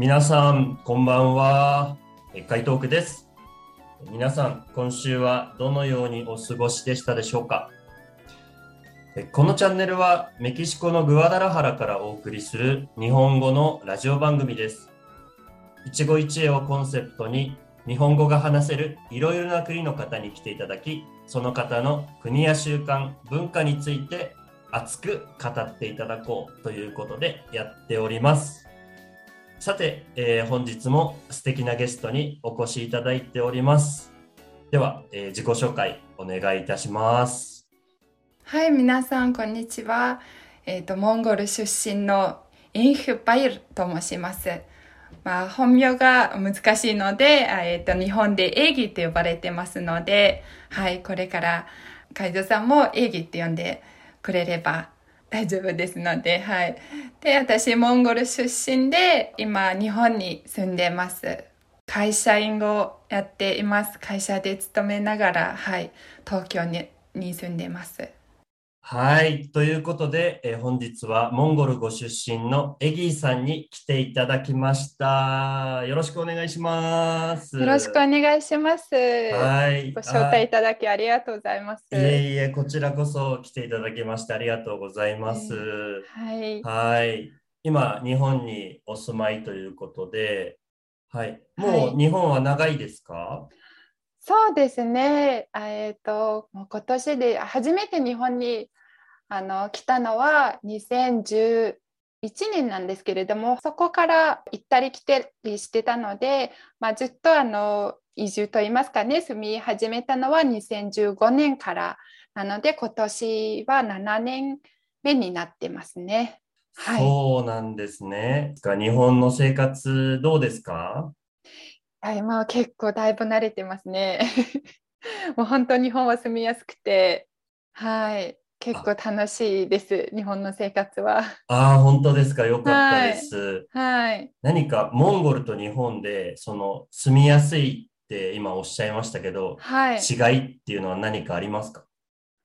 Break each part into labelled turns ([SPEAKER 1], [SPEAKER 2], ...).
[SPEAKER 1] 皆さん、こんばんは。海トークです。皆さん、今週はどのようにお過ごしでしたでしょうか？このチャンネルはメキシコのグアダラハラからお送りする日本語のラジオ番組です。一期一会をコンセプトに日本語が話せるいろいろな国の方に来ていただき、その方の国や習慣、文化について熱く語っていただこうということでやっております。さて、えー、本日も素敵なゲストにお越しいただいております。では、えー、自己紹介お願いいたします。
[SPEAKER 2] はい、皆さん、こんにちは。えっ、ー、と、モンゴル出身のインフバイルと申します。まあ、本名が難しいので、えっ、ー、と、日本でエギって呼ばれてますので、はい、これから海蔵さんもエギって呼んでくれれば大丈夫ですので、はい。で、私、モンゴル出身で、今、日本に住んでます。会社員をやっています。会社で勤めながら、はい、東京にに住んでます。
[SPEAKER 1] はい。ということで、えー、本日はモンゴルご出身のエギーさんに来ていただきました。よろしくお願いします。
[SPEAKER 2] よろしくお願いします。はい。ご招待いただきありがとうございます。い
[SPEAKER 1] えいえ、こちらこそ来ていただきましてありがとうございます。
[SPEAKER 2] はい。
[SPEAKER 1] はい。今、日本にお住まいということで、はい。もう日本は長いですか、はい
[SPEAKER 2] そうですね。えっ、ー、と、今年で初めて日本にあの来たのは2011年なんですけれども、そこから行ったり来たりしてたので、まあ、ずっとあの移住といいますかね、住み始めたのは2015年からなので、今年は7年目になってますね。
[SPEAKER 1] はい、そうなんですね。日本の生活どうですか？
[SPEAKER 2] はい、まあ結構だいぶ慣れてますね。もう本当日本は住みやすくて、はい、結構楽しいです、日本の生活は。
[SPEAKER 1] ああ、本当ですか、よかったです。
[SPEAKER 2] はい。
[SPEAKER 1] 何かモンゴルと日本でその住みやすいって今おっしゃいましたけど、はい、違いっていうのは何かありますか？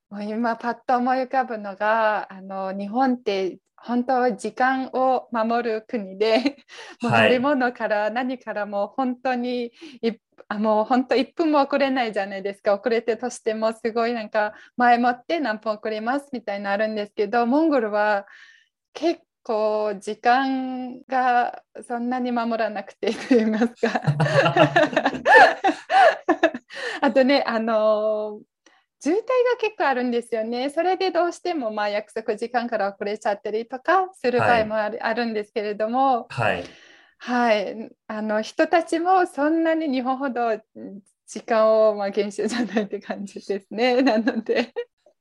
[SPEAKER 2] もう今パッと思い浮かぶのがあの日本って本当は時間を守る国で、もう乗り物から何からも本当にあもう本当1分も遅れないじゃないですか。遅れてとしてもすごいなんか前もって何分遅れますみたいになるんですけどモンゴルは結構時間がそんなに守らなくてと言いますか。あとねあの渋滞が結構あるんですよね。それでどうしてもまあ約束時間から遅れちゃったりとかする場合もあるはい、あるんですけれども、
[SPEAKER 1] はい、
[SPEAKER 2] はい、あの人たちもそんなに日本ほど時間をまあ厳守じゃないって感じですね。なので。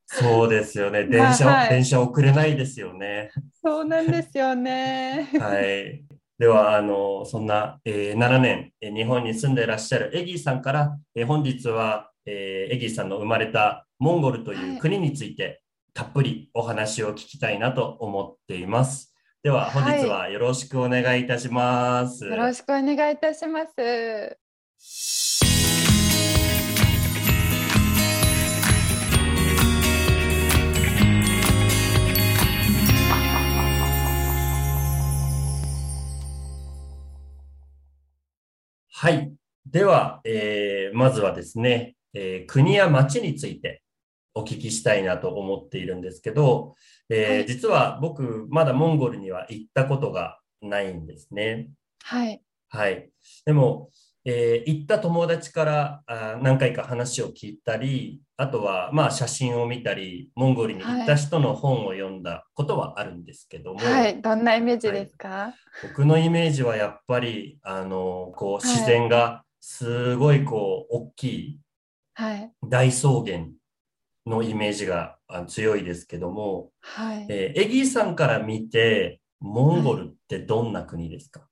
[SPEAKER 1] そうですよね。電車、はい、電車遅れないですよね。
[SPEAKER 2] そうなんですよね。
[SPEAKER 1] はい。では、あの、そんな、えー、7年、え日本に住んでいらっしゃるエギーさんから、えー、本日は、えー、エギーさんの生まれたモンゴルという国について、たっぷりお話を聞きたいなと思っています。では本日はよろしくお願いいたします。
[SPEAKER 2] はい、よろしくお願いいたします。
[SPEAKER 1] はい。では、えー、まずはですね、えー、国や町についてお聞きしたいなと思っているんですけど、えーはい、実は僕、まだモンゴルには行ったことがないんですね。
[SPEAKER 2] はい。
[SPEAKER 1] はい。でも、えー、行った友達からあ何回か話を聞いたり、あとはまあ写真を見たり、モンゴルに行った人の本を読んだことはあるんですけども。
[SPEAKER 2] はい、どんなイメージですか、はい、
[SPEAKER 1] 僕のイメージはやっぱり、あの、こう自然がすごいこう大きい大草原のイメージが強いですけども、
[SPEAKER 2] はい。
[SPEAKER 1] えー、エギーさんから見てモンゴルってどんな国ですか、はい、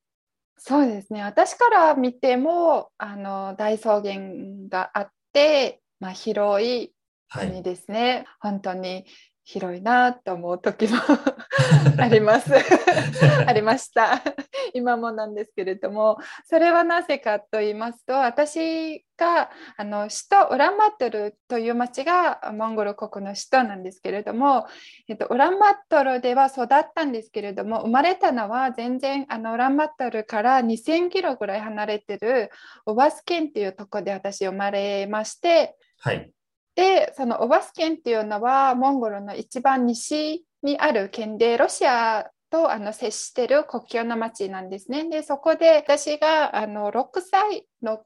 [SPEAKER 2] そうですね。私から見てもあの大草原があって、まあ、広い国ですね、はい、本当に広いなと思う時も あります。ありました。今もなんですけれどもそれはなぜかと言いますと私があの首都ウランバートルという町がモンゴル国の首都なんですけれども、えっと、ウランバートルでは育ったんですけれども生まれたのは全然あのウランバートルから2000キロぐらい離れてるオバス県っていうところで私生まれまして、
[SPEAKER 1] はい
[SPEAKER 2] で、そのオバス県っていうのはモンゴルの一番西にある県で、ロシアとあの接してる国境の町なんですね。で、そこで私があの6歳の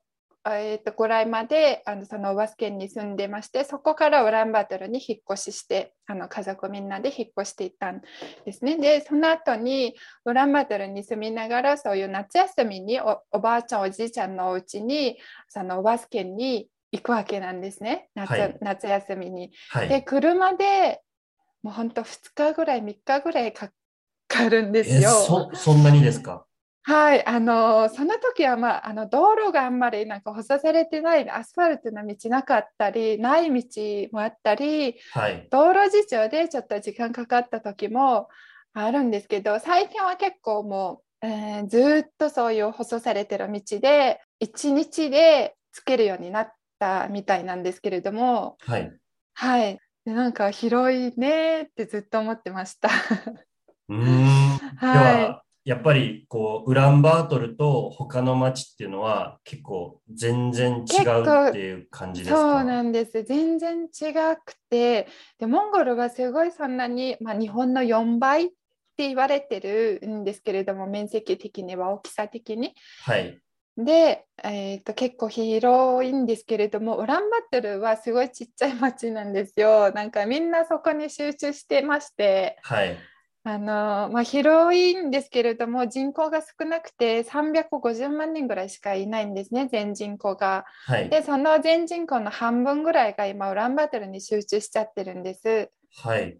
[SPEAKER 2] えー、とぐらいまであのそのオバス県に住んでましてそこからウランバトルに引っ越ししてあの家族みんなで引っ越していったんですね。でその後にウランバトルに住みながらそういう夏休みにおおばあちゃんおじいちゃんのお家にそのオバス県に行くわけなんですね。夏はい、夏休みに。はい、で車でもうほんと2日ぐらい3日ぐらいかかるんですよ。
[SPEAKER 1] そそんなにですか？
[SPEAKER 2] はい、あのその時は、まあ、あの道路があんまりなんか舗装されてないアスファルトの道なかったりない道もあったり、はい、道路事情でちょっと時間かかった時もあるんですけど最近は結構もう、えー、ずっとそういう舗装されてる道で1日でつけるようになったみたいなんですけれども、
[SPEAKER 1] はい。
[SPEAKER 2] はい。でなんか広いねってずっと思ってました。
[SPEAKER 1] うん。はい。やっぱりこうウランバートルと他の町っていうのは結構全然違うっていう感じですか？
[SPEAKER 2] そうなんです全然違くてでモンゴルはすごいそんなに、まあ、日本の4倍って言われてるんですけれども面積的には大きさ的に。
[SPEAKER 1] はい、
[SPEAKER 2] で、えーと、結構広いんですけれどもウランバトルはすごいちっちゃい町なんですよ。なんかみんなそこに集中してまして、
[SPEAKER 1] はい。
[SPEAKER 2] あのまあ、広いんですけれども人口が少なくて350万人ぐらいしかいないんですね全人口が。
[SPEAKER 1] はい、
[SPEAKER 2] でその全人口の半分ぐらいが今ウランバトルに集中しちゃってるんです。
[SPEAKER 1] はい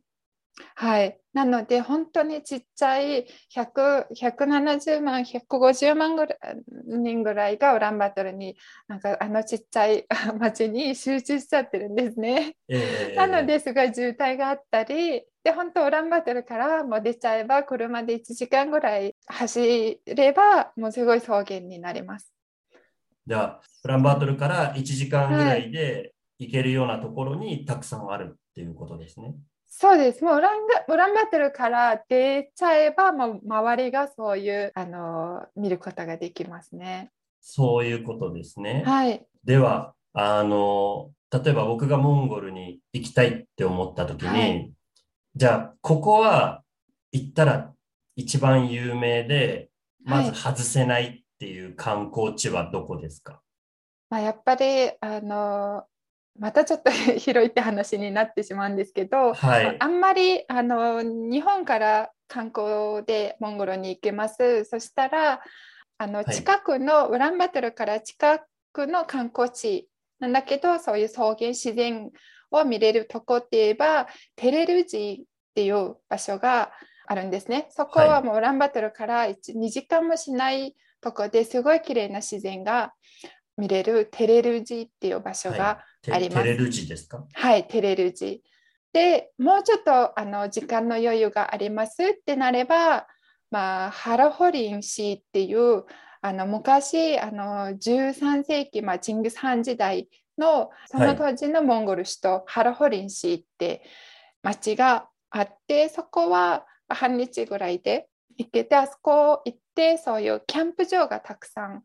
[SPEAKER 2] はい。なので、本当にちっちゃい100 170万、150万ぐらい人ぐらいがウランバトルに、なんかあのちっちゃい 町に集中しちゃってるんですね。
[SPEAKER 1] えー、
[SPEAKER 2] なので、すごい渋滞があったり、で、本当ウランバトルからもう出ちゃえば、車で1時間ぐらい走れば、もうすごい草原になります。
[SPEAKER 1] じゃあ、ウランバトルから1時間ぐらいで行けるようなところにたくさんあるっていうことですね。
[SPEAKER 2] そうです。もうウランウランバトルから出ちゃえば、もう周りがそういうあの見ることができますね。
[SPEAKER 1] そういうことですね。
[SPEAKER 2] はい。
[SPEAKER 1] では、あの、例えば僕がモンゴルに行きたいって思った時に、はい、じゃあ、ここは行ったら一番有名で、まず外せないっていう観光地はどこですか、はい、
[SPEAKER 2] まあ、やっぱり、あの、またちょっと 広いって話になってしまうんですけど、
[SPEAKER 1] はい、
[SPEAKER 2] あんまりあの日本から観光でモンゴルに行けます。そしたらあの近くの、ウランバトルから近くの観光地なんだけどそういう草原自然を見れるとこって言えばテレルジっていう場所があるんですね。そこはもうウランバトルから2時間もしないとこですごい綺麗な自然が見れるテレルジっていう場所があります。
[SPEAKER 1] テレルジですか？
[SPEAKER 2] はい、テレルジ。でもうちょっとあの時間の余裕がありますってなれば、まあ、ハラホリン市っていうあの昔あの13世紀、まあ、チンギス・ハン時代のその当時のモンゴル首都、はい、ハラホリン市って町があってそこは半日ぐらいで行けてあそこ行ってそういうキャンプ場がたくさん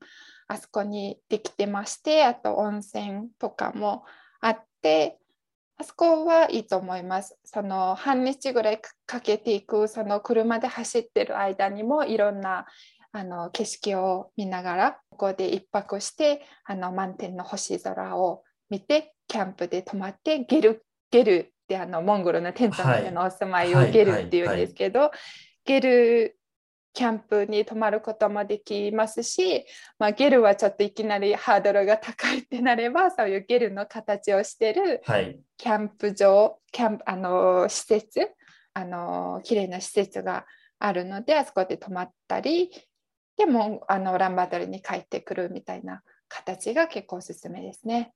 [SPEAKER 2] あそこにできてましてあと温泉とかもあってあそこはいいと思います。その半日ぐらいかけていくその車で走ってる間にもいろんなあの景色を見ながらここで1泊してあの満天の星空を見てキャンプで泊まってゲルゲルってあのモンゴルのテントののお住まいをゲルっていうんですけど、ゲルキャンプに泊まることもできますし、まあ、ゲルはちょっといきなりハードルが高いってなればそういうゲルの形をしてるキャンプ場、キャンプあの施設あの綺麗な施設があるのであそこで泊まったりでもあのランバードルに帰ってくるみたいな形が結構おすすめですね。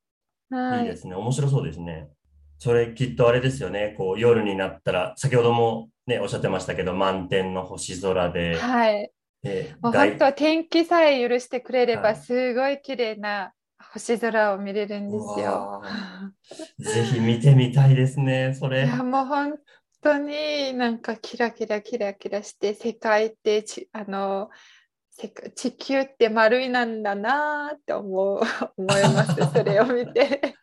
[SPEAKER 1] はい、いいですね面白そうですね。それきっとあれですよね。こう夜になったら、先ほどもね、おっしゃってましたけど、満天の星空で、
[SPEAKER 2] はい。
[SPEAKER 1] え
[SPEAKER 2] もう
[SPEAKER 1] 外
[SPEAKER 2] 本当天気さえ許してくれれば
[SPEAKER 1] はい
[SPEAKER 2] すごい綺麗な星空を見れるんです
[SPEAKER 1] う
[SPEAKER 2] よ。
[SPEAKER 1] わ ぜひ見てみたいですね、それ。
[SPEAKER 2] いやもう本当になんかキラキラキラキラして世界ってちあの地球って丸いなんだなーって思う 思いますそれを見て。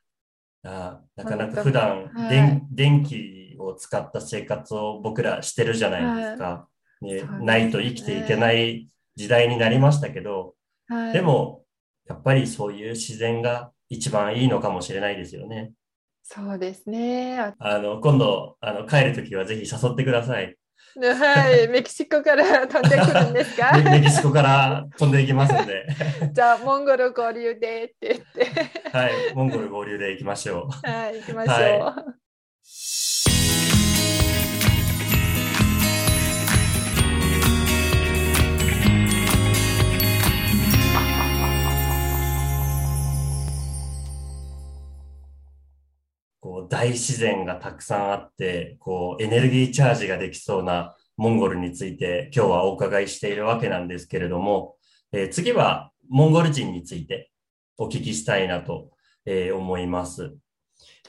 [SPEAKER 1] あなかなか普段、
[SPEAKER 2] はい
[SPEAKER 1] 電電気を使った生活を僕らしてるじゃないですか。ね
[SPEAKER 2] そうですね
[SPEAKER 1] ないと生きていけない時代になりましたけど、
[SPEAKER 2] はい
[SPEAKER 1] でも、やっぱりそういう自然が一番いいのかもしれないですよね。
[SPEAKER 2] そうですね。あ
[SPEAKER 1] あの、今度、あの、帰るときはぜひ誘ってください。
[SPEAKER 2] はい、メキシコから飛んでくるんですか？
[SPEAKER 1] メメキシコから飛んでいきますんで、
[SPEAKER 2] じゃあ、モンゴル合流でって言って、
[SPEAKER 1] はい、モンゴル合流で行きましょう。
[SPEAKER 2] はい、行きましょう。
[SPEAKER 1] はこう大自然がたくさんあって、こうエネルギーチャージができそうなモンゴルについて今日はお伺いしているわけなんですけれども、えー次はモンゴル人についてお聞きしたいなと、えー思います。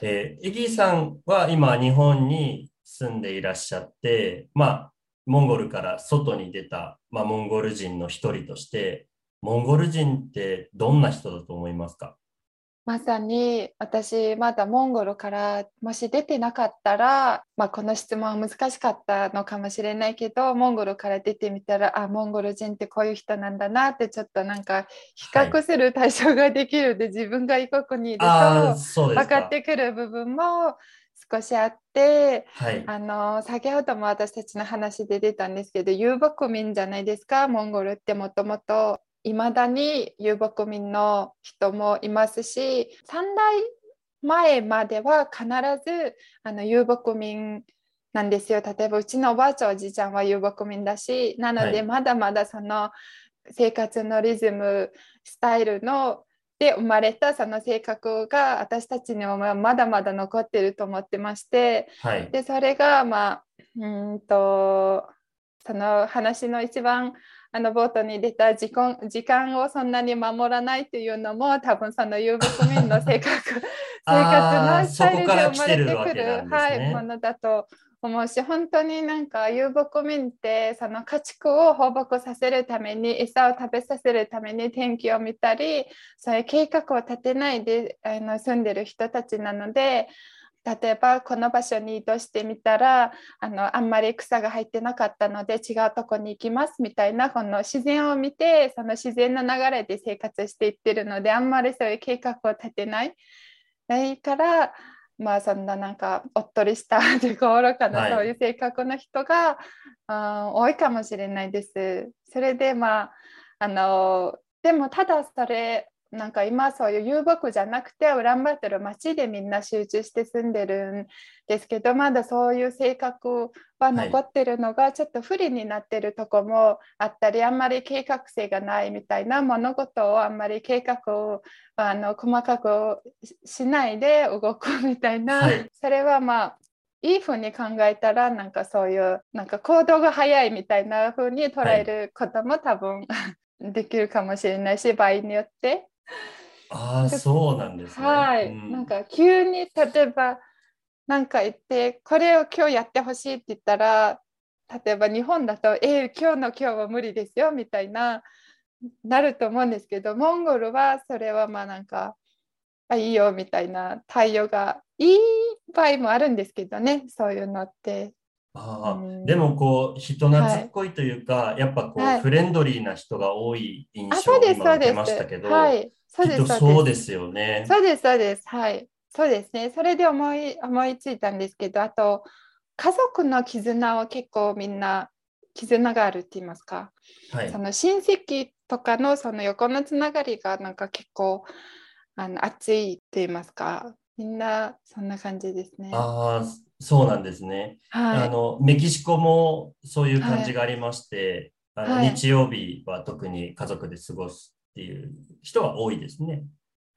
[SPEAKER 1] えー、エギーさんは今日本に住んでいらっしゃって、まあ、モンゴルから外に出た、まあ、モンゴル人の一人として、モンゴル人ってどんな人だと思いますか？
[SPEAKER 2] まさに私まだモンゴルからもし出てなかったら、まあ、この質問は難しかったのかもしれないけどモンゴルから出てみたらあモンゴル人ってこういう人なんだなってちょっとなんか比較する対象ができるで、自分が異国にいると。分かってくる部分も少しあって
[SPEAKER 1] はい。
[SPEAKER 2] あの先ほども私たちの話で出たんですけど遊牧民じゃないですかモンゴルってもともといまだに遊牧民の人もいますし3代前までは必ずあの遊牧民なんですよ例えばうちのおばあちゃんおじいちゃんは遊牧民だしなの
[SPEAKER 1] はい
[SPEAKER 2] でまだまだその生活のリズムスタイルので生まれたその性格が私たちにはまだまだ残ってると思ってまして
[SPEAKER 1] はい。
[SPEAKER 2] でそれがまあうーんとその話の一番あの冒頭に出た時間時間をそんなに守らないというのも多分その遊牧民の性格 生活のスタイルで生まれてく
[SPEAKER 1] るね
[SPEAKER 2] るはい、ものだと思うし本当になんか遊牧民ってその家畜を放牧させるために餌を食べさせるために天気を見たりそういう計画を立てないであの住んでる人たちなので例えばこの場所に移動してみたらあのあんまり草が入ってなかったので違うとこに行きますみたいなこの自然を見てその自然の流れで生活していってるのであんまりそういう計画を立てない。ないからまあそんななんかおっとりした 自己愚か
[SPEAKER 1] は
[SPEAKER 2] ないそういう性格の人が、あー多いかもしれないです。それでまああのでもただそれなんか今そういう遊牧じゃなくてウランバートル町でみんな集中して住んでるんですけどまだそういう性格は残ってるのがちょっと不利になってるとこもあったりあんまり計画性がないみたいな物事をあんまり計画をあの細かくししないで動くみたいな、
[SPEAKER 1] はい
[SPEAKER 2] それはまあいいふうに考えたらなんかそういうなんか行動が早いみたいなふうに捉えることも多分、できるかもしれないし場合によって。
[SPEAKER 1] ああ、そうなんですね。
[SPEAKER 2] はい、
[SPEAKER 1] うん。
[SPEAKER 2] なんか急に例えばなんか言ってこれを今日やってほしいって言ったら例えば日本だと「えー、今日の今日は無理ですよ」みたいななると思うんですけどモンゴルはそれはまあなんか「あいいよ」みたいな対応がいい場合もあるんですけどねそういうのって。
[SPEAKER 1] ああ
[SPEAKER 2] うん。
[SPEAKER 1] でもこう人懐っこいというか、やっぱこう、
[SPEAKER 2] はい。
[SPEAKER 1] フレンドリーな人が多い印
[SPEAKER 2] あ
[SPEAKER 1] 象を受けましたけ
[SPEAKER 2] す。
[SPEAKER 1] ど、
[SPEAKER 2] はい、そうです
[SPEAKER 1] そうですよね。
[SPEAKER 2] そうです、そうです。はい。そうですね。それで思い思いついたんですけど、あと、家族の絆を結構みんな、絆があるって言いますか。
[SPEAKER 1] はい
[SPEAKER 2] その親戚とかのその横のつながりがなんか結構あの熱いって言いますか。みんなそんな感じですね。
[SPEAKER 1] ああ、そうなんですね。
[SPEAKER 2] はい。
[SPEAKER 1] あの、メキシコもそういう感じがありまして、あの
[SPEAKER 2] はい
[SPEAKER 1] 日曜日は特に家族で過ごすっていう人は多いですね。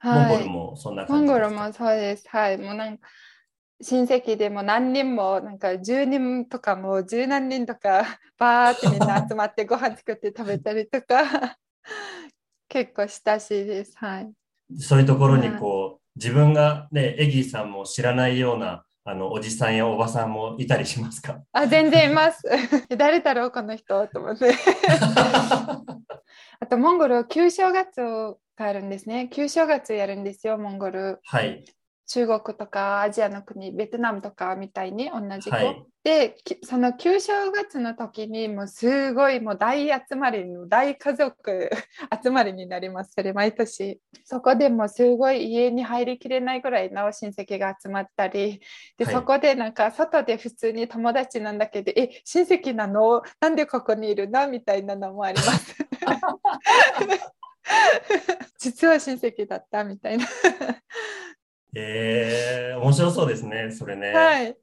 [SPEAKER 1] モン
[SPEAKER 2] はい
[SPEAKER 1] ゴルもそんな
[SPEAKER 2] モンゴル
[SPEAKER 1] 感じですか？
[SPEAKER 2] もそうです。はい。もうなんか親戚でも何人もなんか10人とかもう十何人とか バーってみんな集まってご飯作って食べたりとか 結構親しいです。はい。
[SPEAKER 1] そういうところにこう、自分がね、エギーさんも知らないようなあのおじさんやおばさんもいたりしますか？
[SPEAKER 2] あ全然います。誰だろうこの人と思って。あとモンゴル旧正月があるんですね。旧正月やるんですよ、モンゴル。
[SPEAKER 1] はい。
[SPEAKER 2] 中国とかアジアの国ベトナムとかみたいに同じ子、はい、でその旧正月の時にもうすごいもう大集まりの大家族 集まりになります。それ毎年。そこでもすごい家に入りきれないぐらいの親戚が集まったり。で、はい、そこでなんか外で普通に友達なんだけどえ親戚なの？なんでここにいるの？みたいなのもあります。実は親戚だったみたいな
[SPEAKER 1] えー、面白そうですね、それね。
[SPEAKER 2] はい。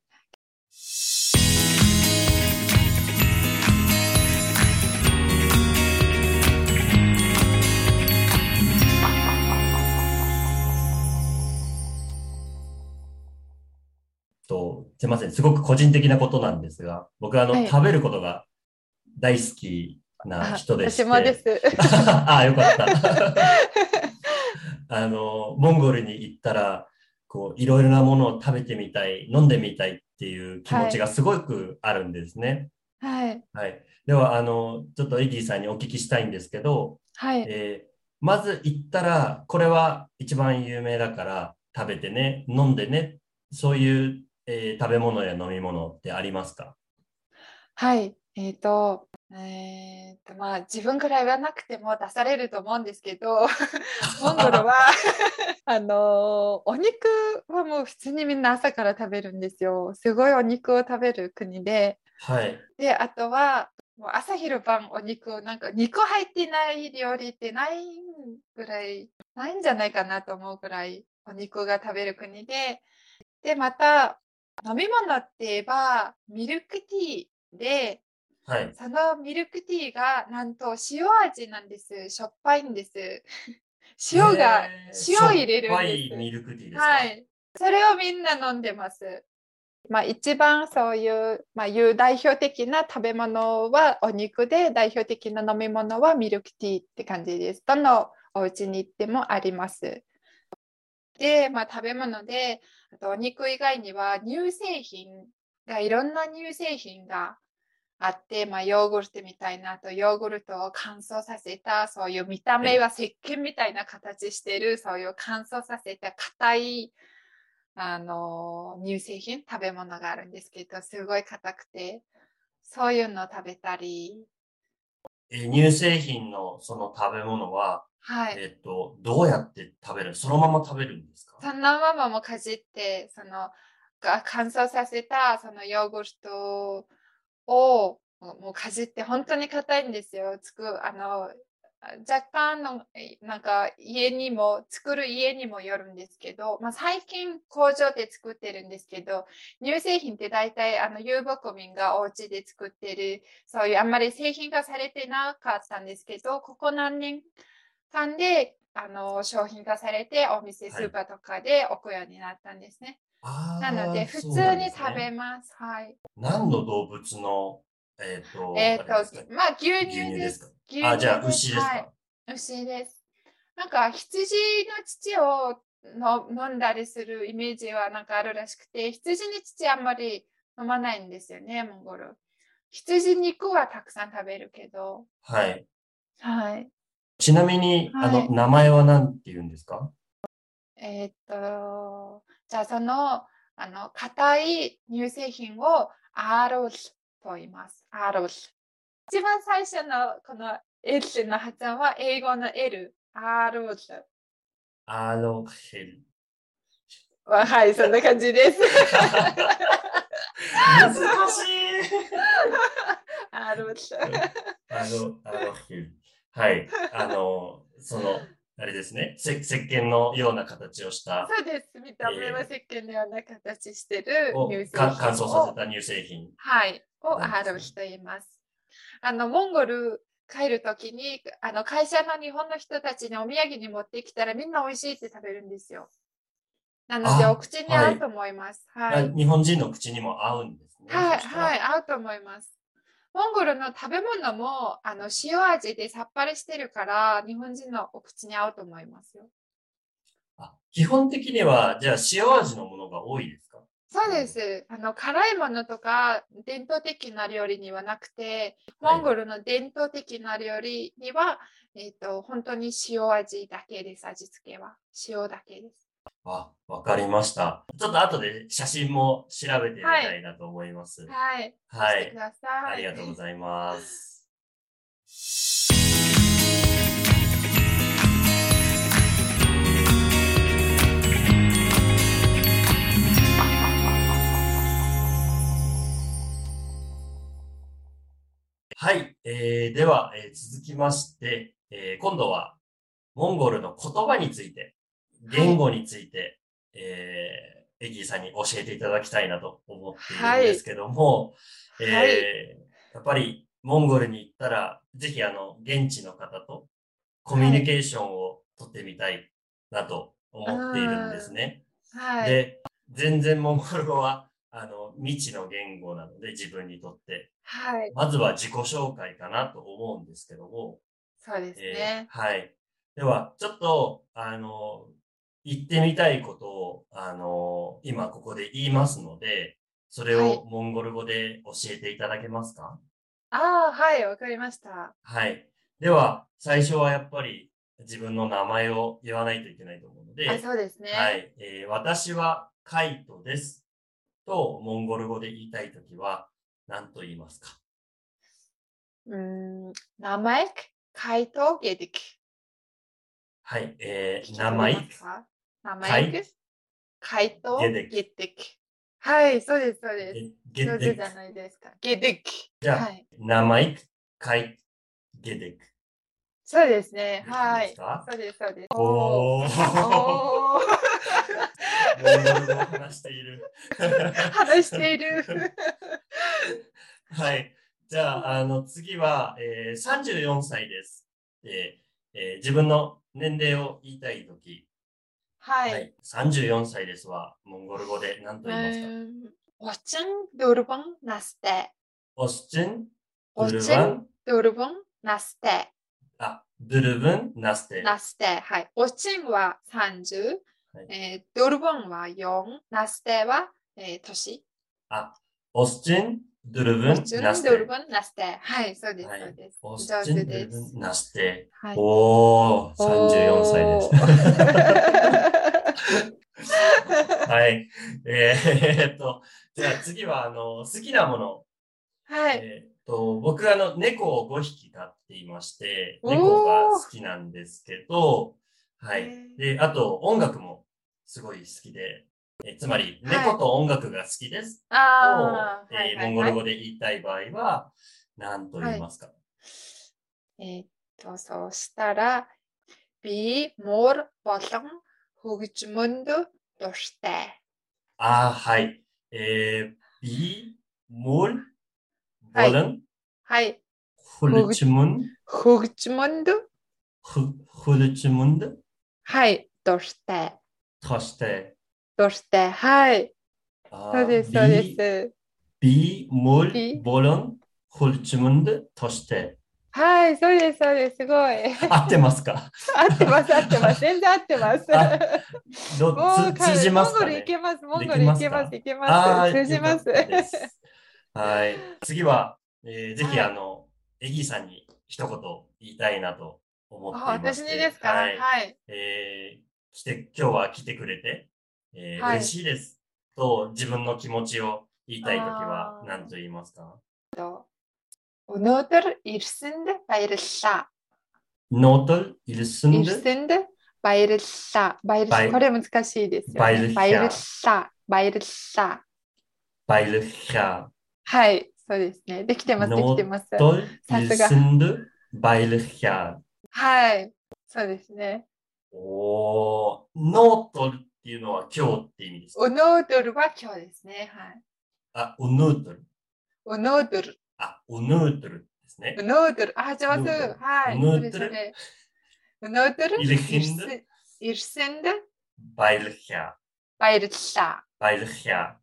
[SPEAKER 1] とすみません、すごく個人的なことなんですが、僕はあの、はい、食べることが大好きな人でして。
[SPEAKER 2] 私もです。
[SPEAKER 1] ああ、よかった。あの、モンゴルに行ったら、こういろいろなものを食べてみたい飲んでみたいっていう気持ちがすごくあるんですね。
[SPEAKER 2] はい、
[SPEAKER 1] はい、ではあのちょっとエディさんにお聞きしたいんですけど、
[SPEAKER 2] はい。
[SPEAKER 1] えー、まず言ったらこれは一番有名だから食べてね飲んでねそういう、えー、食べ物や飲み物ってありますか？
[SPEAKER 2] はい。えっ、ー、とえーとまあ、自分から言わなくても出されると思うんですけどモンゴルは あのお肉はもう普通にみんな朝から食べるんですよ。すごいお肉を食べる国で、
[SPEAKER 1] はい、
[SPEAKER 2] であとはもう朝昼晩お肉をなんか肉入ってない料理ってないぐらいないんじゃないかなと思うぐらいお肉が食べる国で。でまた飲み物って言えばミルクティーで
[SPEAKER 1] はい、
[SPEAKER 2] そのミルクティーがなんと塩味なんです。しょっぱいんです。塩が、塩入れるん
[SPEAKER 1] です。ミルクティーです
[SPEAKER 2] はい。それをみんな飲んでます。まあ、一番そういう、まあ、いう代表的な食べ物はお肉で、代表的な飲み物はミルクティーって感じです。どのお家に行ってもあります。で、まあ、食べ物で、あとお肉以外には乳製品が、いろんな乳製品があって、まあ、ヨーグルトみたいなとヨーグルトを乾燥させたそういう見た目は石鹸みたいな形してるそういう乾燥させた硬いあの乳製品食べ物があるんですけどすごい硬くてそういうのを食べたり。
[SPEAKER 1] え乳製品のその食べ物は、
[SPEAKER 2] はい、
[SPEAKER 1] えっとどうやって食べる？そのまま食べるんですか？
[SPEAKER 2] そのままもかじってその乾燥させたそのヨーグルトをもうかじって本当に硬いんですよ。つくあの若干のなんか家にも作る家にもよるんですけど、まあ、最近工場で作ってるんですけど乳製品って大体あの遊牧民がお家で作ってるそういうあんまり製品化されてなかったんですけどここ何年間であの商品化されてお店スーパーとかで置くようになったんですね。
[SPEAKER 1] はい、
[SPEAKER 2] なので普通に食べます。はい。
[SPEAKER 1] 何の動物のえっ、ー、と、
[SPEAKER 2] えっ、ー、と、まあ牛乳です。
[SPEAKER 1] 牛乳あ、じゃあ牛ですか、はい、
[SPEAKER 2] 牛です。なんか羊の乳をの飲んだりするイメージはなんかあるらしくて、羊に乳あんまり飲まないんですよね、モンゴル。羊肉はたくさん食べるけど。
[SPEAKER 1] はい。
[SPEAKER 2] はい。
[SPEAKER 1] ちなみに、はい、あの、名前は何て言うんですか？
[SPEAKER 2] えー、っと、じゃあその、あの、硬い乳製品をアーロスと言います。アーロス。一番最初のこの L の発音は英語の L。アーロス。
[SPEAKER 1] アーロヘル。
[SPEAKER 2] はい、そんな感じです。
[SPEAKER 1] 難しい。
[SPEAKER 2] アロス。あ
[SPEAKER 1] の、アロヘル。はい。あの、その、あれですね、石鹸のような形をした。
[SPEAKER 2] そうです。見た目は石鹸のような形してる
[SPEAKER 1] 乳製品。乾燥させた乳製品。
[SPEAKER 2] はい。をアーロシと言います。あの、モンゴル帰るときに、あの、会社の日本の人たちにお土産に持ってきたらみんな美味しいって食べるんですよ。なので、
[SPEAKER 1] あ
[SPEAKER 2] お口に合うと思います。はい。
[SPEAKER 1] 日本人の口にも合うんですね。
[SPEAKER 2] はい、はい、合うと思います。モンゴルの食べ物もあの塩味でさっぱりしてるから、日本人のお口に合うと思いますよ。
[SPEAKER 1] あ基本的には、じゃあ塩味のものが多いですか？
[SPEAKER 2] そうです。あの辛いものとか伝統的な料理にはなくて、モンゴルの伝統的な料理には、えっ、と、本当に塩味だけです、味付けは。塩だけです。
[SPEAKER 1] あ、わかりました。ちょっと後で写真も調べてみたいなと思います。
[SPEAKER 2] はい。
[SPEAKER 1] はい。
[SPEAKER 2] してください。
[SPEAKER 1] ありがとうございます。はい、えーでは、えー続きまして、えー今度はモンゴルの言葉について、言語について、えーエギーさんに教えていただきたいなと思っているんですけども、
[SPEAKER 2] はい
[SPEAKER 1] えーやっぱりモンゴルに行ったら、ぜひあの、現地の方とコミュニケーションを取ってみたいなと思っているんですね。
[SPEAKER 2] はい。
[SPEAKER 1] で、全然モンゴル語は、あの、未知の言語なので自分にとって、
[SPEAKER 2] はい。
[SPEAKER 1] まずは自己紹介かなと思うんですけども、
[SPEAKER 2] そうです
[SPEAKER 1] え
[SPEAKER 2] ね。
[SPEAKER 1] ーはい。では、ちょっと、あの、言ってみたいことを、あの、今ここで言いますので、それ
[SPEAKER 2] はい
[SPEAKER 1] をモンゴル語で教えていただけますか？
[SPEAKER 2] ああ、はい、わかりました。
[SPEAKER 1] はい。では、最初はやっぱり自分の名前を言わないといけないと思うので、
[SPEAKER 2] あ、そうですね。
[SPEAKER 1] はい。えー私はカイトです。と、モンゴル語で言いたいときは、何と言いますか？
[SPEAKER 2] うーん、名前？カイト？ゲディク。
[SPEAKER 1] はい。えー、名前
[SPEAKER 2] 名前カイト
[SPEAKER 1] ゲディク
[SPEAKER 2] ゲディク。はい、そうです、そうです。
[SPEAKER 1] ゲゲ
[SPEAKER 2] 上手じゃ。ないですか。ゲディク。
[SPEAKER 1] じゃあ、
[SPEAKER 2] はい。
[SPEAKER 1] 名前？カイゲデク。
[SPEAKER 2] そうですね。はいそうです、そうです。
[SPEAKER 1] おー。
[SPEAKER 2] おー
[SPEAKER 1] モンゴル語を話している。
[SPEAKER 2] 話している。
[SPEAKER 1] はい。じゃあ、あの、次は、えー、34歳です。で、えー自分の年齢を言いたいとき、
[SPEAKER 2] はい。
[SPEAKER 1] はい、34歳ですわ。モンゴル語で何と言いますか、
[SPEAKER 2] オチンドルボン
[SPEAKER 1] ナステ。
[SPEAKER 2] 我真
[SPEAKER 1] ドルボン？
[SPEAKER 2] ドルボンナステ。
[SPEAKER 1] あ、ドルボンナステ。
[SPEAKER 2] ナステ。はい。我真は30、
[SPEAKER 1] は
[SPEAKER 2] い、えー、ドルボンは4、ナステは、
[SPEAKER 1] えー、年。あ、我真ドルブンナステ。
[SPEAKER 2] ドルブンなして。はい、そうです、
[SPEAKER 1] はい、
[SPEAKER 2] そうです。
[SPEAKER 1] オスドルブンナステ。
[SPEAKER 2] はい、
[SPEAKER 1] おー、34歳です。はい。えー、っと、じゃあ次は、あの、好きなもの。
[SPEAKER 2] はい。
[SPEAKER 1] えー、っと、僕、あの、猫を5匹飼っていまして、猫が好きなんですけど、はい。で、あと、音楽もすごい好きで、えーつまり、
[SPEAKER 2] はい。
[SPEAKER 1] 猫と音楽が好きです。
[SPEAKER 2] ああ、
[SPEAKER 1] と、えーモンゴル語で言いたい場合は、何と言いますか、
[SPEAKER 2] えーっと、そうしたら、ビモールボロンフグチムンドとして、
[SPEAKER 1] ああ、はい。えー、ビ、モル、ボ
[SPEAKER 2] はい。
[SPEAKER 1] ルン、
[SPEAKER 2] はい、
[SPEAKER 1] フルチムン、
[SPEAKER 2] フグチムンド
[SPEAKER 1] フフルチムンド
[SPEAKER 2] はい、として、
[SPEAKER 1] として、
[SPEAKER 2] として、はい、
[SPEAKER 1] あ
[SPEAKER 2] そうです、そうです。
[SPEAKER 1] ビ、モル
[SPEAKER 2] ビ、
[SPEAKER 1] ボルン、フルチムンドとして。
[SPEAKER 2] はい、そうです、そうです、すごい。
[SPEAKER 1] 合ってますか？
[SPEAKER 2] 合ってます、合ってます、全然合ってます。
[SPEAKER 1] あど
[SPEAKER 2] もう
[SPEAKER 1] つ通じますか
[SPEAKER 2] モンゴルい
[SPEAKER 1] ね
[SPEAKER 2] けます、モン
[SPEAKER 1] で
[SPEAKER 2] ゴルい
[SPEAKER 1] きますか？
[SPEAKER 2] けます、いけ
[SPEAKER 1] あ
[SPEAKER 2] ます。
[SPEAKER 1] ー
[SPEAKER 2] 通じます。
[SPEAKER 1] はい。次は、えーぜひ、
[SPEAKER 2] はい
[SPEAKER 1] あの、エギーさんに一言言いたいなと思ってい
[SPEAKER 2] あ
[SPEAKER 1] ま。
[SPEAKER 2] 私にですか？
[SPEAKER 1] は
[SPEAKER 2] はいい。
[SPEAKER 1] えー来て、今日は来てくれて、えー
[SPEAKER 2] はい
[SPEAKER 1] 嬉しいです。と、自分の気持ちを言いたいときは
[SPEAKER 2] あー
[SPEAKER 1] 何と言いますか
[SPEAKER 2] 오늘들 일신드 바이르샤.
[SPEAKER 1] ノートル、イルスンド、
[SPEAKER 2] 일신드 바이르샤. 바이르샤.
[SPEAKER 1] 바이-
[SPEAKER 2] これ難しいですよね。
[SPEAKER 1] バイルシャ
[SPEAKER 2] バイルシャ。バイルシャ。
[SPEAKER 1] バイルヒャー、
[SPEAKER 2] はい、そうですね。できてます、できてます。
[SPEAKER 1] トル、イル
[SPEAKER 2] さすが
[SPEAKER 1] スンド、バイルヒャー。
[SPEAKER 2] はい、そうですね。
[SPEAKER 1] おー、ノートル っていうのは今日って意味ですか
[SPEAKER 2] Өнөөдөр は今日ですね。はい。
[SPEAKER 1] あ、
[SPEAKER 2] Өнөөдөр。Өнөөдөр。
[SPEAKER 1] あ、Өнөөдөр ですね。
[SPEAKER 2] Өнөөдөр。あ、上手。はい。
[SPEAKER 1] Өнөөдөр
[SPEAKER 2] それそれ
[SPEAKER 1] Өнөөдөр。Ирсэнд ирсэнд。Баярлалаа。Баярлалаа。Баярлалаа。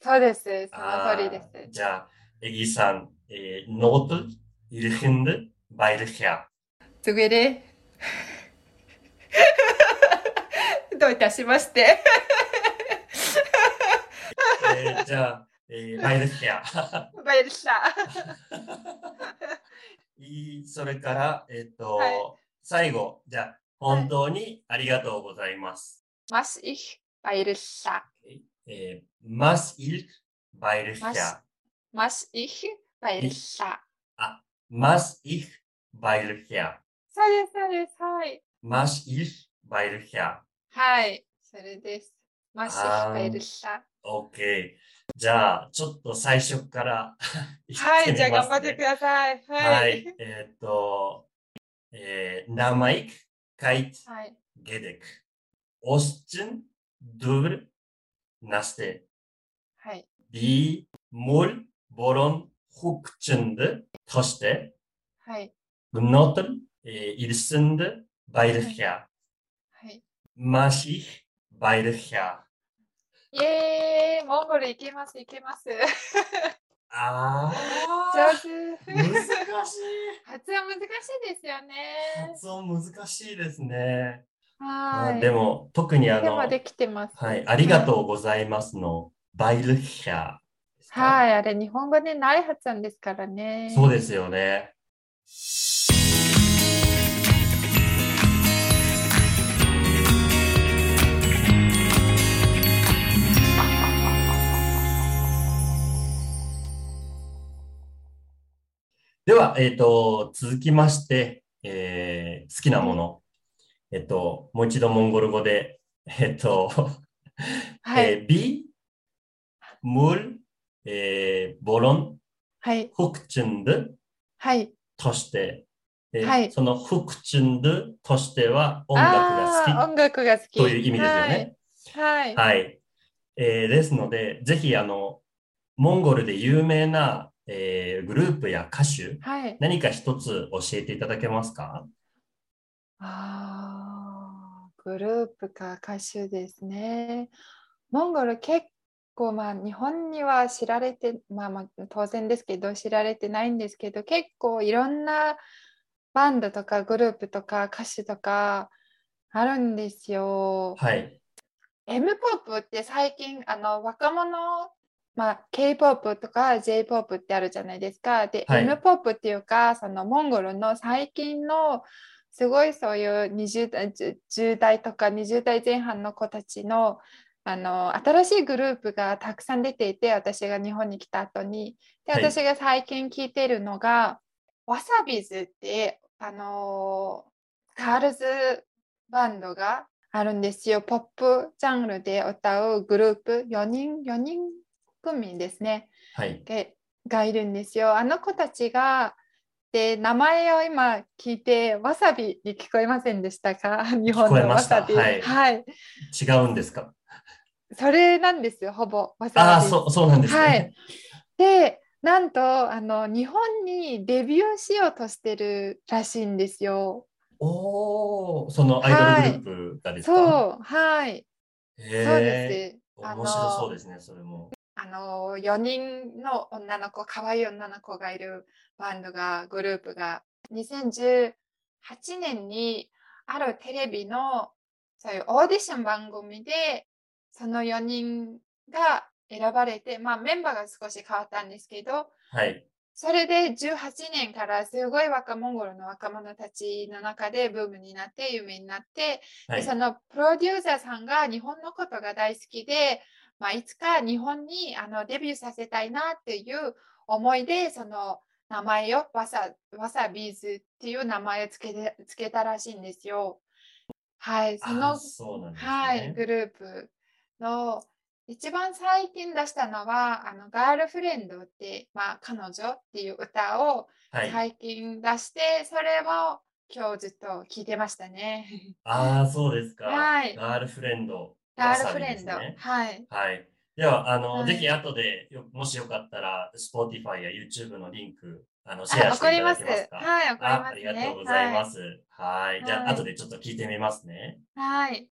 [SPEAKER 2] そうです。その
[SPEAKER 1] あ
[SPEAKER 2] 通りで
[SPEAKER 1] ー
[SPEAKER 2] す。
[SPEAKER 1] じゃあ、エギさん、Өнөөдөр
[SPEAKER 2] ирсэнд баярлалаа。Зүгээр？どういたしまして。
[SPEAKER 1] えーじゃあ、えー、
[SPEAKER 2] баярлалаа。Баярлалаа。
[SPEAKER 1] いいそれから、えっ、と、
[SPEAKER 2] はい
[SPEAKER 1] 最後、じゃあ、本当にありがとうございます。
[SPEAKER 2] Маш их баярлалаа。
[SPEAKER 1] えー、Маш их баярлалаа Маш их баярлалаа。Маш их баярлалаа。
[SPEAKER 2] そうです、そうです。はい。
[SPEAKER 1] Маш их баярлалаа。
[SPEAKER 2] はい。それです。Маш их、
[SPEAKER 1] あー
[SPEAKER 2] баярлалаа。
[SPEAKER 1] OK。じゃあ、ちょっと最初から言
[SPEAKER 2] はい。じゃあ頑張ってください。は。
[SPEAKER 1] はいい。えっ、と、えー、ナマイク、カイト、
[SPEAKER 2] はい。
[SPEAKER 1] ゲデク。オスチン、ドゥブル、ナステ。
[SPEAKER 2] はい。
[SPEAKER 1] Die mul boron hukchunde toste
[SPEAKER 2] はい。
[SPEAKER 1] gnotel e ilsende bailchia
[SPEAKER 2] はい。
[SPEAKER 1] mashich bailchia
[SPEAKER 2] イエーイモンゴル行けます、行けます。
[SPEAKER 1] あ
[SPEAKER 2] 上
[SPEAKER 1] ー
[SPEAKER 2] 手。
[SPEAKER 1] 難しい
[SPEAKER 2] 発音難しいですよね。
[SPEAKER 1] 発音難しいですね、
[SPEAKER 2] はい。
[SPEAKER 1] あでも特にあの
[SPEAKER 2] でもできてます。
[SPEAKER 1] はいありがとうございますのバイルヒャですか
[SPEAKER 2] はい、あれ日本語でない発音ですからね。
[SPEAKER 1] そうですよねは、えっ、と、続きまして、えー好きなもの。えっと、もう一度モンゴル語で、えっと、
[SPEAKER 2] はい、
[SPEAKER 1] えービ、ムル、えーボロン、
[SPEAKER 2] はい、
[SPEAKER 1] フクチュンド
[SPEAKER 2] はい。
[SPEAKER 1] として、えー
[SPEAKER 2] はい
[SPEAKER 1] そのフクチュンドとしては音楽が好
[SPEAKER 2] あー音楽が好き。
[SPEAKER 1] きという意味ですよね。
[SPEAKER 2] はい。はい。
[SPEAKER 1] はい。えーですので、ぜひ、あの、モンゴルで有名な、えーグループや歌手、
[SPEAKER 2] はい。
[SPEAKER 1] 何か一つ教えていただけますか？
[SPEAKER 2] あーグループか歌手ですね。モンゴル結構まあ日本には知られて、まあまあ当然ですけど知られてないんですけど結構いろんなバンドとかグループとか歌手とかあるんですよ。
[SPEAKER 1] はい。
[SPEAKER 2] M-POP って最近あの若者、まあ、K-POP とか J-POP ってあるじゃないですか。で、
[SPEAKER 1] はい
[SPEAKER 2] M-POP っていうかそのモンゴルの最近のすごいそういう20代 10, 10代とか20代前半の子たちのあの新しいグループがたくさん出ていて私が日本に来た後にで
[SPEAKER 1] はい
[SPEAKER 2] 私が最近聞いているのが、わさびずってあのガールズバンドがあるんですよ。ポップジャンルで歌うグループ4人、4人組ですね。
[SPEAKER 1] はい。
[SPEAKER 2] でがいるんですよ。あの子たちが、で、名前を今聞いて、わさびに聞こえませんでしたか？日本のわさび。
[SPEAKER 1] はい
[SPEAKER 2] はい。
[SPEAKER 1] 違うんですか？
[SPEAKER 2] それなんですよ、ほぼ。わさび。
[SPEAKER 1] ああ、そう、そうなんですね。
[SPEAKER 2] はい。で、なんと、あの、日本にデビューしようとしてるらしいんですよ。
[SPEAKER 1] おお、そのアイドルグループがですか、
[SPEAKER 2] そう、はい。
[SPEAKER 1] へ
[SPEAKER 2] そう
[SPEAKER 1] え
[SPEAKER 2] です。
[SPEAKER 1] 面白そうですね、それも。
[SPEAKER 2] あの4人の女の子、可愛い女の子がいるバンドが、グループが、2018年にあるテレビのそういうオーディション番組で、その4人が選ばれて、まあメンバーが少し変わったんですけど、
[SPEAKER 1] はい。
[SPEAKER 2] それで18年からすごい若モンゴルの若者たちの中でブームになって有名になって、
[SPEAKER 1] はい。
[SPEAKER 2] でそのプロデューサーさんが日本のことが大好きで、まあ、いつか日本にあのデビューさせたいなっていう思いでその名前をわさわさビーズっていう名前をつけてつけたらしいんですよ。はい、そ
[SPEAKER 1] あ
[SPEAKER 2] の
[SPEAKER 1] そうなんですね。
[SPEAKER 2] はい、グループの一番最近出したのはあのガールフレンドって、まあ、彼女っていう歌を
[SPEAKER 1] はい。
[SPEAKER 2] 最近出して、それを今日ずっと聞いてましたね。
[SPEAKER 1] ああ、そうですか。
[SPEAKER 2] はい
[SPEAKER 1] ガールフレンド。
[SPEAKER 2] ガールフレンド。
[SPEAKER 1] ね
[SPEAKER 2] はい。
[SPEAKER 1] はい。では、あの、
[SPEAKER 2] はい
[SPEAKER 1] ぜひ後でよ、もしよかったら、Spotify や YouTube のリンク、あの、シェ
[SPEAKER 2] あ、
[SPEAKER 1] アしていた。だけますか？
[SPEAKER 2] はい、わかり
[SPEAKER 1] ああ
[SPEAKER 2] ますね。
[SPEAKER 1] りがとうございます。はい。じゃあ、
[SPEAKER 2] はい
[SPEAKER 1] 後でちょっと聞いてみますね。
[SPEAKER 2] はい。はい。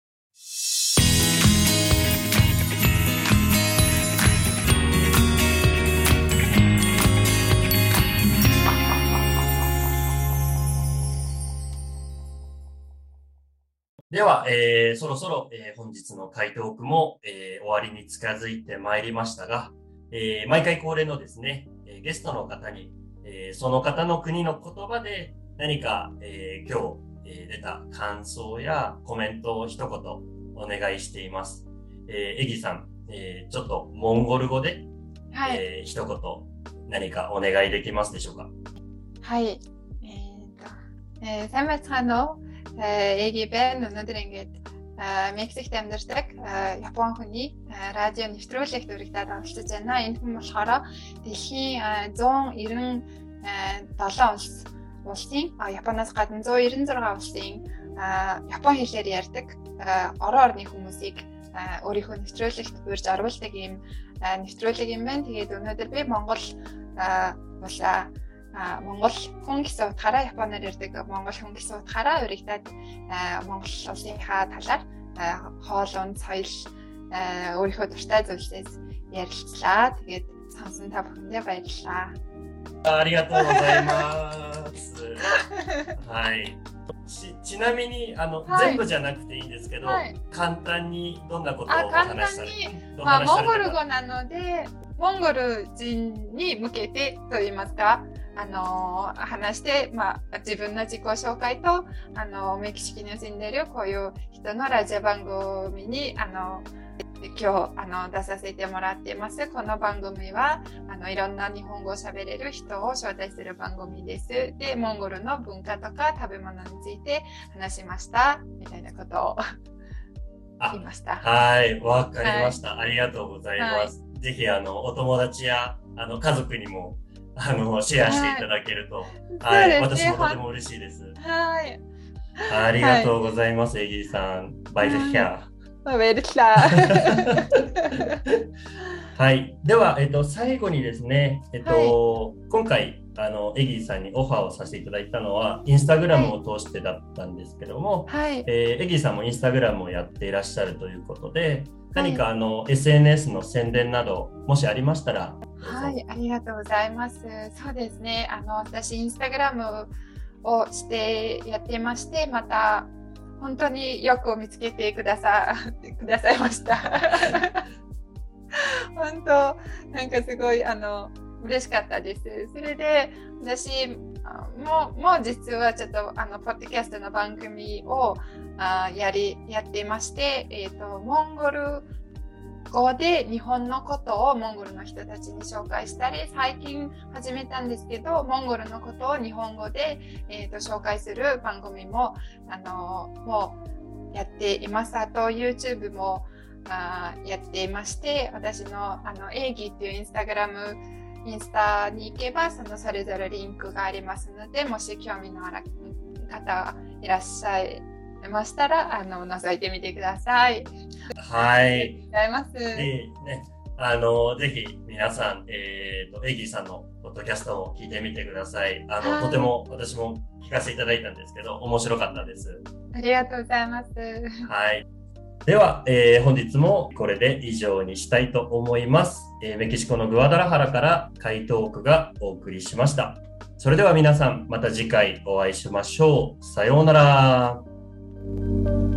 [SPEAKER 1] では、えー、そろそろ、えー、本日の回答句も、えー、終わりに近づいてまいりましたが、えー、毎回恒例のですね、えー、ゲストの方に、えー、その方の国の言葉で何か、えー、今日、えー、出た感想やコメントを一言お願いしています。えー、エギさん、えー、ちょっとモンゴル語で、はい、えー、一言何かお願いできますでしょうか？
[SPEAKER 2] はい。えー、っと、えー、サマツハの байна. Өнөөдөр ингээд Мексикт амьдардаг Япон хүний радио нэвтрүүлэгт үргэлжлээд оролцож байна. Энэ хүн болохоор дэлхийн 197 улс улсын Японоос гадна 196 улсын Япон хэлээр ярьдаг орон орны хүмүүсийг өөрийнхөө нэвтрүүлэгт бүрж оруулдаг ийм нэвтрүүлэг юм байна. Тэгээд өнөөдөр би Монгол улаа Монгол хүн гэсэн утгаараа Японоор ярьдаг Монгол хүн гэсэн утгаараа уригдаад Монгол улсынхаа талаар хоол унд соёл өөрийнхөө дуртай зүйлсээс ярилцлаа. Тэгээд сонсон та бүхэндээ баярлалаа.
[SPEAKER 1] ありがとうございます。はい。ちちなみにあの、はい、全部じゃなくていいんですけど、はい、簡単にどんなことをお話した
[SPEAKER 2] まあ、モンゴル語なのでモンゴル人に向けてと言いますか あの話して、まあ、自分の自己紹介とあのメキシコに住んでるこういう人のラジオ番組にあの今日あの出させてもらっています。この番組はあのいろんな日本語を喋れる人を招待する番組です。で、モンゴルの文化とか食べ物について話しました。みたいなことを言いました。
[SPEAKER 1] はい、わかりました、はい、ありがとうございます。はい、ぜひあのお友達やあの家族にもあのシェアしていただけると、はい、はい、私もとても嬉しいです。
[SPEAKER 2] はい。
[SPEAKER 1] ありがとうございます、エギーさん。バイャー。はい。では、えっと、最後にですね、えっと、はい、今回、あの、エギーさんにオファーをさせていただいたのは、インスタグラムを通してだったんですけども、はい、えー、エギーさんもインスタグラムをやっていらっしゃるということで、何かあの、はい、SNS の宣伝など、もしありましたら。
[SPEAKER 2] はい、ありがとうございます。そうですね。あの、私、インスタグラムをしてやってまして、また、本当によく見つけてくださ くださいました。本当なんかすごいあの嬉しかったです。それで私ももう実はちょっとあのポッドキャストの番組をあやりやってまして、えっ、ー、とモンゴル語で日本のことをモンゴルの人たちに紹介したり最近始めたんですけどモンゴルのことを日本語で、えーと、紹介する番組もあのもうやっています。あと YouTube もあやっていまして私のあのエイギっていうインスタグラムインスタに行けばそのそれぞれリンクがありますのでもし興味のある方いらっしゃいましたらあの覗いてみてください。
[SPEAKER 1] はい。
[SPEAKER 2] ございます。
[SPEAKER 1] ね、あのぜひ皆さん、えっ、ー、とエギーさんのポッドキャストを聞いてみてください。あの、はい、とても私も聞かせていただいたんですけど面白かったです。
[SPEAKER 2] ありがとうございます。
[SPEAKER 1] はい。では、えー、本日もこれで以上にしたいと思います。えー、メキシコのグアダラハラから回答区がお送りしました。それでは皆さん、また次回お会いしましょう。さようなら。Thank you.